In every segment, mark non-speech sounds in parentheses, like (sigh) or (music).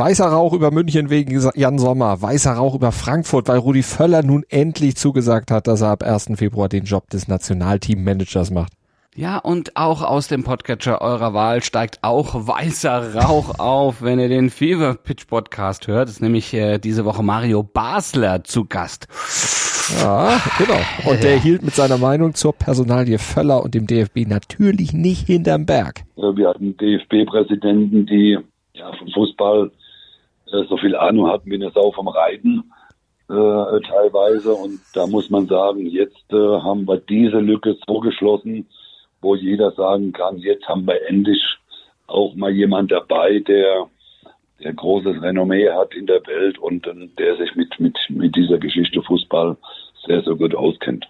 Weißer Rauch über München wegen Jan Sommer, weißer Rauch über Frankfurt, weil Rudi Völler nun endlich zugesagt hat, dass er ab 1. Februar den Job des Nationalteammanagers macht. Ja, und auch aus dem Podcatcher eurer Wahl steigt auch weißer Rauch (laughs) auf, wenn ihr den Fever Pitch Podcast hört. ist nämlich äh, diese Woche Mario Basler zu Gast. Ja, genau. Und der (laughs) hielt mit seiner Meinung zur Personalie Völler und dem DFB natürlich nicht hinterm Berg. Wir hatten DFB-Präsidenten, die ja, vom Fußball äh, so viel Ahnung hatten wie eine Sau vom Reiten äh, teilweise. Und da muss man sagen, jetzt äh, haben wir diese Lücke so geschlossen, wo jeder sagen kann, jetzt haben wir endlich auch mal jemand dabei, der, der großes Renommee hat in der Welt und der sich mit, mit, mit dieser Geschichte Fußball sehr, sehr gut auskennt.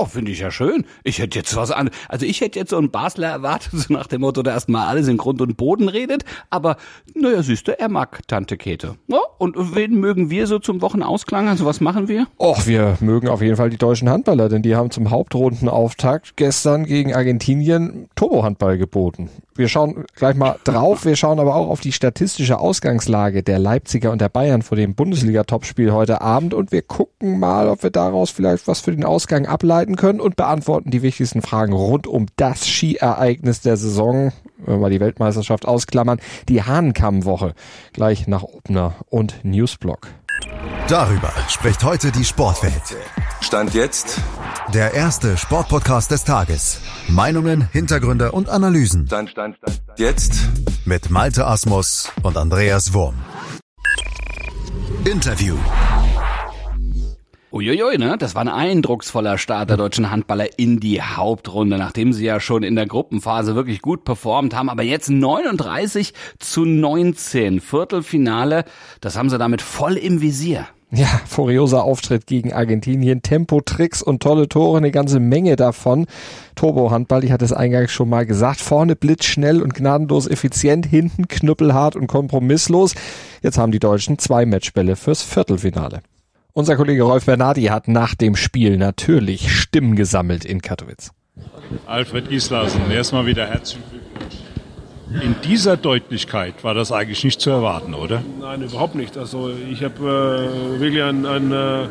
Oh, finde ich ja schön. Ich hätte jetzt was an. Also ich hätte jetzt so einen Basler erwartet, (laughs) so nach dem Motto, der erstmal alles in Grund und Boden redet. Aber naja, du, er mag Tante Käthe. Ja, und wen mögen wir so zum Wochenausklang? Also was machen wir? Och, wir mögen auf jeden Fall die deutschen Handballer, denn die haben zum Hauptrundenauftakt gestern gegen Argentinien Turbo-Handball geboten. Wir schauen gleich mal drauf. Wir schauen aber auch auf die statistische Ausgangslage der Leipziger und der Bayern vor dem Bundesliga-Topspiel heute Abend und wir gucken mal, ob wir daraus vielleicht was für den Ausgang ableiten können und beantworten die wichtigsten Fragen rund um das Skiereignis der Saison, wenn wir die Weltmeisterschaft ausklammern, die Hahnkammwoche. Gleich nach Obner und Newsblock. Darüber spricht heute die Sportwelt. Stand jetzt der erste Sportpodcast des Tages. Meinungen, Hintergründe und Analysen. Stand, stand, stand, stand. Jetzt mit Malte Asmus und Andreas Wurm. Interview. Uiuiui, ne? Das war ein eindrucksvoller Start der deutschen Handballer in die Hauptrunde, nachdem sie ja schon in der Gruppenphase wirklich gut performt haben. Aber jetzt 39 zu 19 Viertelfinale, das haben sie damit voll im Visier. Ja, furioser Auftritt gegen Argentinien, Tempo, Tricks und tolle Tore, eine ganze Menge davon. Turbo-Handball, ich hatte es eingangs schon mal gesagt, vorne blitzschnell und gnadenlos effizient, hinten knüppelhart und kompromisslos. Jetzt haben die Deutschen zwei Matchbälle fürs Viertelfinale. Unser Kollege Rolf Bernardi hat nach dem Spiel natürlich Stimmen gesammelt in Katowice. Alfred Gislasen, erstmal wieder herzlichen Glückwunsch. In dieser Deutlichkeit war das eigentlich nicht zu erwarten, oder? Nein, überhaupt nicht. Also ich habe äh, wirklich ein, ein äh,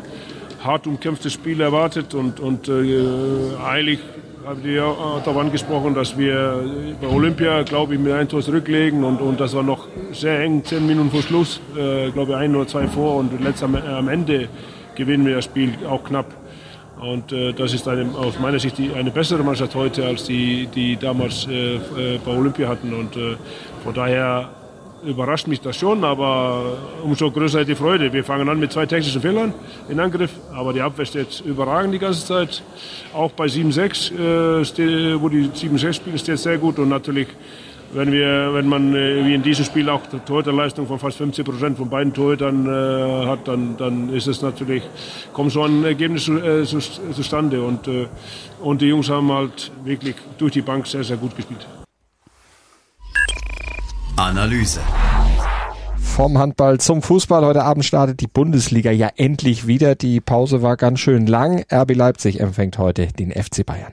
hart umkämpftes Spiel erwartet und, und äh, eigentlich haben die ja darauf angesprochen, dass wir bei Olympia, glaube ich, mit ein Tor zurücklegen und, und das war noch sehr eng, zehn Minuten vor Schluss, äh, glaube ich, ein oder zwei vor und letzt am, am Ende gewinnen wir das Spiel auch knapp. Und äh, das ist eine, aus meiner Sicht die, eine bessere Mannschaft heute, als die, die damals äh, äh bei Olympia hatten. Und äh, von daher überrascht mich das schon, aber umso größer die Freude. Wir fangen an mit zwei technischen Fehlern in Angriff, aber die Abwehr steht überragend die ganze Zeit. Auch bei 7-6, äh, wo die 7-6 spielen, steht sehr gut und natürlich wenn wir, wenn man äh, wie in diesem Spiel auch eine Torhüterleistung von fast 50 Prozent von beiden Torhütern äh, hat, dann, dann ist es natürlich, kommt so ein Ergebnis äh, zu, zustande und, äh, und die Jungs haben halt wirklich durch die Bank sehr, sehr gut gespielt. Analyse. Vom Handball zum Fußball. Heute Abend startet die Bundesliga ja endlich wieder. Die Pause war ganz schön lang. RB Leipzig empfängt heute den FC Bayern.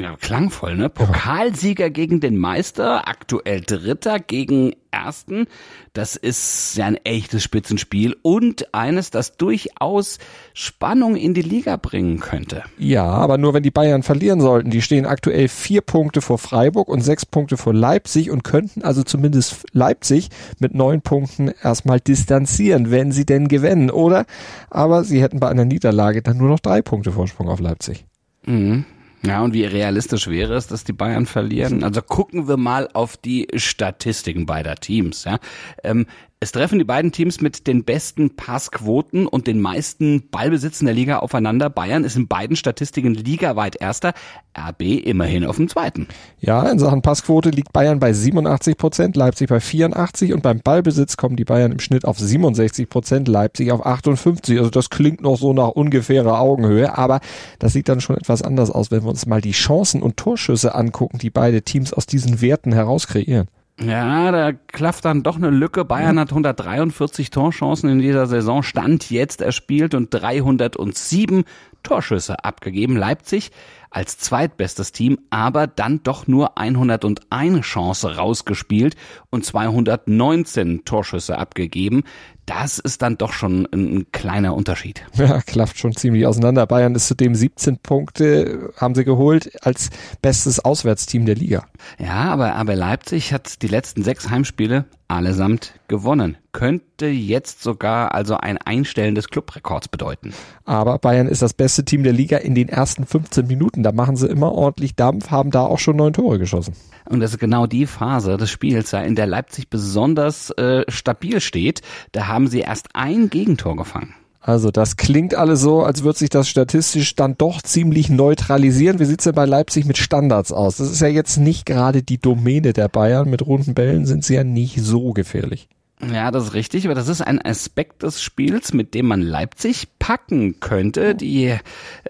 Ja, klangvoll, ne? Pokalsieger gegen den Meister, aktuell Dritter gegen Ersten. Das ist ja ein echtes Spitzenspiel und eines, das durchaus Spannung in die Liga bringen könnte. Ja, aber nur wenn die Bayern verlieren sollten. Die stehen aktuell vier Punkte vor Freiburg und sechs Punkte vor Leipzig und könnten also zumindest Leipzig mit neun Punkten erstmal distanzieren, wenn sie denn gewinnen, oder? Aber sie hätten bei einer Niederlage dann nur noch drei Punkte Vorsprung auf Leipzig. Mhm. Ja, und wie realistisch wäre es, dass die Bayern verlieren? Also gucken wir mal auf die Statistiken beider Teams. Ja. Ähm, es treffen die beiden Teams mit den besten Passquoten und den meisten Ballbesitzen der Liga aufeinander. Bayern ist in beiden Statistiken ligaweit erster, RB immerhin auf dem zweiten. Ja, in Sachen Passquote liegt Bayern bei 87 Prozent, Leipzig bei 84 und beim Ballbesitz kommen die Bayern im Schnitt auf 67 Prozent, Leipzig auf 58. Also das klingt noch so nach ungefährer Augenhöhe, aber das sieht dann schon etwas anders aus, wenn wir uns mal die Chancen und Torschüsse angucken, die beide Teams aus diesen Werten heraus kreieren. Ja, da klafft dann doch eine Lücke. Bayern mhm. hat 143 Torchancen in dieser Saison, Stand jetzt erspielt und 307 Torschüsse abgegeben. Leipzig als zweitbestes Team, aber dann doch nur 101 Chance rausgespielt und 219 Torschüsse abgegeben. Das ist dann doch schon ein kleiner Unterschied. (laughs) Ja, klafft schon ziemlich auseinander. Bayern ist zudem 17 Punkte, haben sie geholt, als bestes Auswärtsteam der Liga. Ja, aber, aber Leipzig hat die letzten sechs Heimspiele allesamt gewonnen. Könnte jetzt sogar also ein Einstellen des Clubrekords bedeuten. Aber Bayern ist das beste Team der Liga in den ersten 15 Minuten. Da machen sie immer ordentlich Dampf, haben da auch schon neun Tore geschossen. Und das ist genau die Phase des Spiels, in der Leipzig besonders äh, stabil steht. Da haben sie erst ein Gegentor gefangen. Also das klingt alles so, als würde sich das statistisch dann doch ziemlich neutralisieren. Wie sieht's denn bei Leipzig mit Standards aus? Das ist ja jetzt nicht gerade die Domäne der Bayern. Mit runden Bällen sind sie ja nicht so gefährlich. Ja, das ist richtig, aber das ist ein Aspekt des Spiels, mit dem man Leipzig packen könnte. Die äh,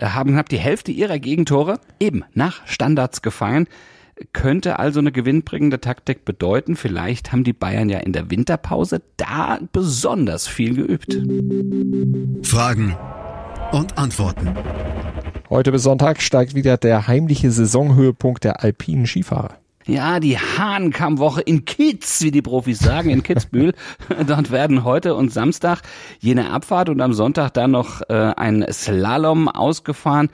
haben knapp die Hälfte ihrer Gegentore eben nach Standards gefangen könnte also eine gewinnbringende Taktik bedeuten. Vielleicht haben die Bayern ja in der Winterpause da besonders viel geübt. Fragen und Antworten. Heute bis Sonntag steigt wieder der heimliche Saisonhöhepunkt der alpinen Skifahrer. Ja, die Hahnkammwoche in Kitz, wie die Profis sagen, in Kitzbühel. (laughs) Dort werden heute und Samstag jene Abfahrt und am Sonntag dann noch äh, ein Slalom ausgefahren.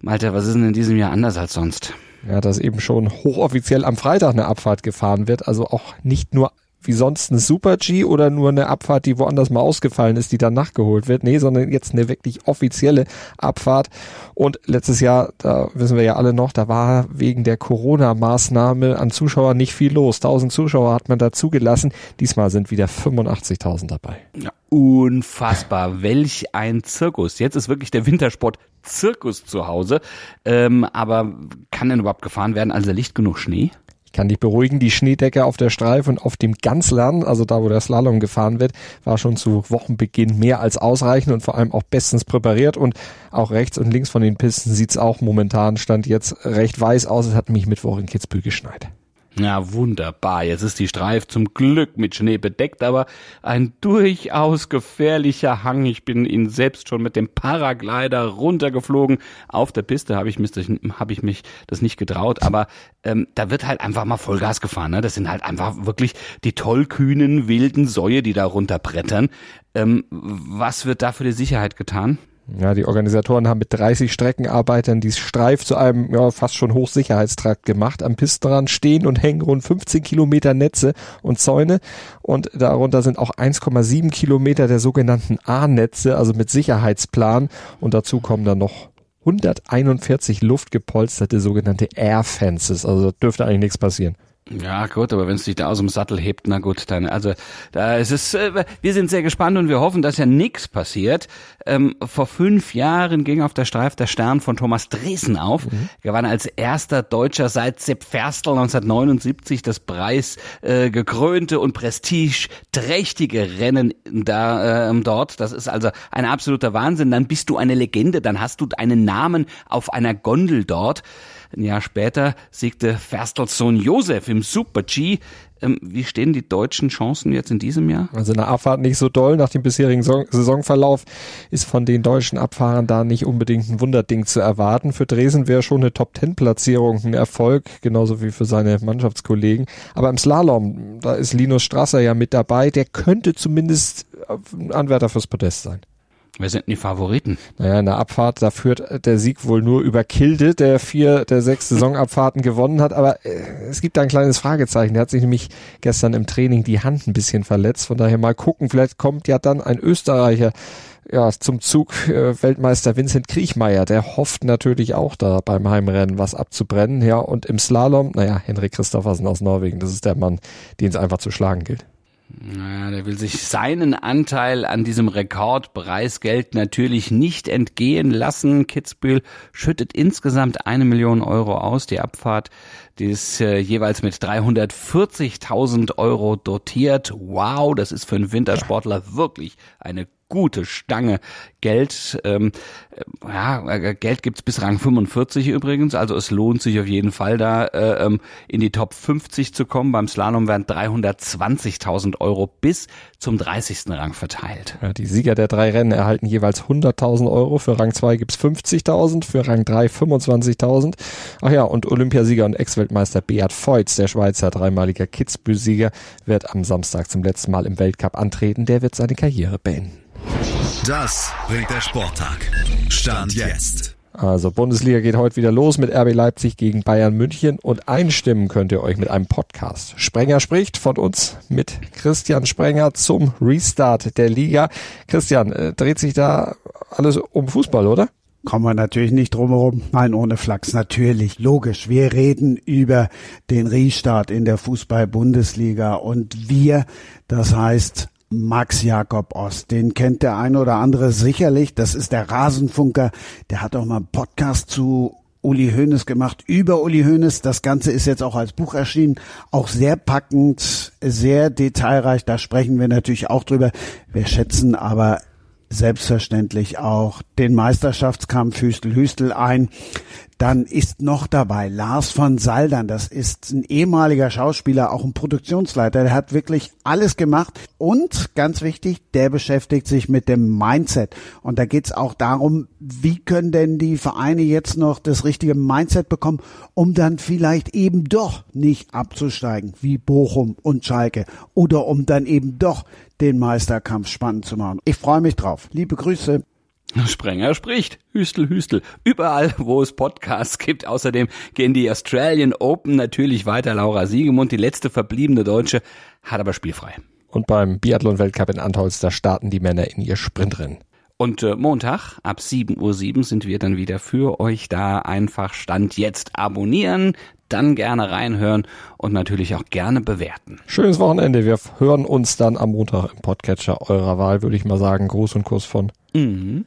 Malte, was ist denn in diesem Jahr anders als sonst? Ja, dass eben schon hochoffiziell am Freitag eine Abfahrt gefahren wird, also auch nicht nur wie sonst eine Super G oder nur eine Abfahrt, die woanders mal ausgefallen ist, die dann nachgeholt wird. Nee, sondern jetzt eine wirklich offizielle Abfahrt. Und letztes Jahr, da wissen wir ja alle noch, da war wegen der Corona-Maßnahme an Zuschauern nicht viel los. 1000 Zuschauer hat man da zugelassen. Diesmal sind wieder 85.000 dabei. Ja, unfassbar. (laughs) Welch ein Zirkus. Jetzt ist wirklich der Wintersport Zirkus zu Hause. Ähm, aber kann denn überhaupt gefahren werden? Also liegt genug Schnee? Ich kann dich beruhigen, die Schneedecke auf der Streife und auf dem Ganzlern, also da, wo der Slalom gefahren wird, war schon zu Wochenbeginn mehr als ausreichend und vor allem auch bestens präpariert und auch rechts und links von den Pisten sieht's auch momentan, stand jetzt recht weiß aus. Es hat mich Mittwoch in Kitzbühel geschneit. Ja, wunderbar. Jetzt ist die Streif zum Glück mit Schnee bedeckt, aber ein durchaus gefährlicher Hang. Ich bin ihn selbst schon mit dem Paraglider runtergeflogen. Auf der Piste habe ich, mich, hab ich mich das nicht getraut, aber ähm, da wird halt einfach mal Vollgas gefahren. Ne? Das sind halt einfach wirklich die tollkühnen, wilden Säue, die da runterbrettern. Ähm, was wird da für die Sicherheit getan? Ja, die Organisatoren haben mit 30 Streckenarbeitern die Streif zu einem ja, fast schon Hochsicherheitstrakt gemacht. Am Pistenrand stehen und hängen rund 15 Kilometer Netze und Zäune und darunter sind auch 1,7 Kilometer der sogenannten A-Netze, also mit Sicherheitsplan und dazu kommen dann noch 141 luftgepolsterte sogenannte Air Fences, also dürfte eigentlich nichts passieren. Ja, gut, aber wenn es dich da aus dem Sattel hebt, na gut, dann, also, da ist es, äh, wir sind sehr gespannt und wir hoffen, dass ja nichts passiert. Ähm, vor fünf Jahren ging auf der Streif der Stern von Thomas Dresen auf. Mhm. Er gewann als erster Deutscher seit Sepp Ferstl 1979 das Preis äh, gekrönte und prestigeträchtige Rennen da äh, dort. Das ist also ein absoluter Wahnsinn. Dann bist du eine Legende, dann hast du einen Namen auf einer Gondel dort. Ein Jahr später siegte Ferstels Sohn Josef im Super-G. Ähm, wie stehen die deutschen Chancen jetzt in diesem Jahr? Also eine Abfahrt nicht so doll. Nach dem bisherigen Saisonverlauf ist von den deutschen Abfahrern da nicht unbedingt ein Wunderding zu erwarten. Für Dresden wäre schon eine Top-10-Platzierung ein Erfolg, genauso wie für seine Mannschaftskollegen. Aber im Slalom, da ist Linus Strasser ja mit dabei. Der könnte zumindest Anwärter fürs Podest sein. Wer sind die Favoriten? Naja, in der Abfahrt, da führt der Sieg wohl nur über Kilde, der vier der sechs Saisonabfahrten gewonnen hat. Aber äh, es gibt da ein kleines Fragezeichen. Der hat sich nämlich gestern im Training die Hand ein bisschen verletzt. Von daher mal gucken. Vielleicht kommt ja dann ein Österreicher ja, zum Zug äh, Weltmeister Vincent Kriechmeier, der hofft natürlich auch da beim Heimrennen was abzubrennen. Ja, und im Slalom, naja, Henrik Christoffersen aus Norwegen, das ist der Mann, den es einfach zu schlagen gilt. Naja, der will sich seinen Anteil an diesem Rekordpreisgeld natürlich nicht entgehen lassen. Kitzbühel schüttet insgesamt eine Million Euro aus. Die Abfahrt, die ist äh, jeweils mit 340.000 Euro dotiert. Wow, das ist für einen Wintersportler wirklich eine gute Stange Geld. Ähm, ja, äh, Geld gibt's bis Rang 45 übrigens, also es lohnt sich auf jeden Fall da äh, ähm, in die Top 50 zu kommen. Beim Slalom werden 320.000 Euro bis zum 30. Rang verteilt. Ja, die Sieger der drei Rennen erhalten jeweils 100.000 Euro. Für Rang 2 gibt's 50.000, für Rang 3 25.000. Ach ja, und Olympiasieger und Ex-Weltmeister Beat Feutz, der Schweizer dreimaliger Kitzbühel-Sieger, wird am Samstag zum letzten Mal im Weltcup antreten. Der wird seine Karriere beenden. Das bringt der Sporttag. Stand jetzt. Also Bundesliga geht heute wieder los mit RB Leipzig gegen Bayern München und einstimmen könnt ihr euch mit einem Podcast. Sprenger spricht von uns mit Christian Sprenger zum Restart der Liga. Christian, äh, dreht sich da alles um Fußball, oder? Kommen wir natürlich nicht drumherum. Nein, ohne Flachs, natürlich, logisch. Wir reden über den Restart in der Fußball-Bundesliga und wir, das heißt Max Jakob Ost. Den kennt der eine oder andere sicherlich. Das ist der Rasenfunker. Der hat auch mal einen Podcast zu Uli Hoeneß gemacht über Uli Hoeneß. Das Ganze ist jetzt auch als Buch erschienen. Auch sehr packend, sehr detailreich. Da sprechen wir natürlich auch drüber. Wir schätzen aber selbstverständlich auch den Meisterschaftskampf Hüstel-Hüstel ein. Dann ist noch dabei Lars von Saldern. Das ist ein ehemaliger Schauspieler, auch ein Produktionsleiter. Der hat wirklich alles gemacht. Und ganz wichtig, der beschäftigt sich mit dem Mindset. Und da geht's auch darum, wie können denn die Vereine jetzt noch das richtige Mindset bekommen, um dann vielleicht eben doch nicht abzusteigen, wie Bochum und Schalke. Oder um dann eben doch den Meisterkampf spannend zu machen. Ich freue mich drauf. Liebe Grüße. Sprenger spricht. Hüstel, Hüstel. Überall, wo es Podcasts gibt. Außerdem gehen die Australian Open natürlich weiter. Laura Siegemund, die letzte verbliebene Deutsche, hat aber spielfrei. Und beim Biathlon-Weltcup in Antholz, da starten die Männer in ihr Sprintrennen. Und äh, Montag ab 7.07 Uhr sind wir dann wieder für euch da. Einfach Stand jetzt abonnieren, dann gerne reinhören und natürlich auch gerne bewerten. Schönes Wochenende. Wir hören uns dann am Montag im Podcatcher eurer Wahl, würde ich mal sagen. Gruß und Kuss von Mhm.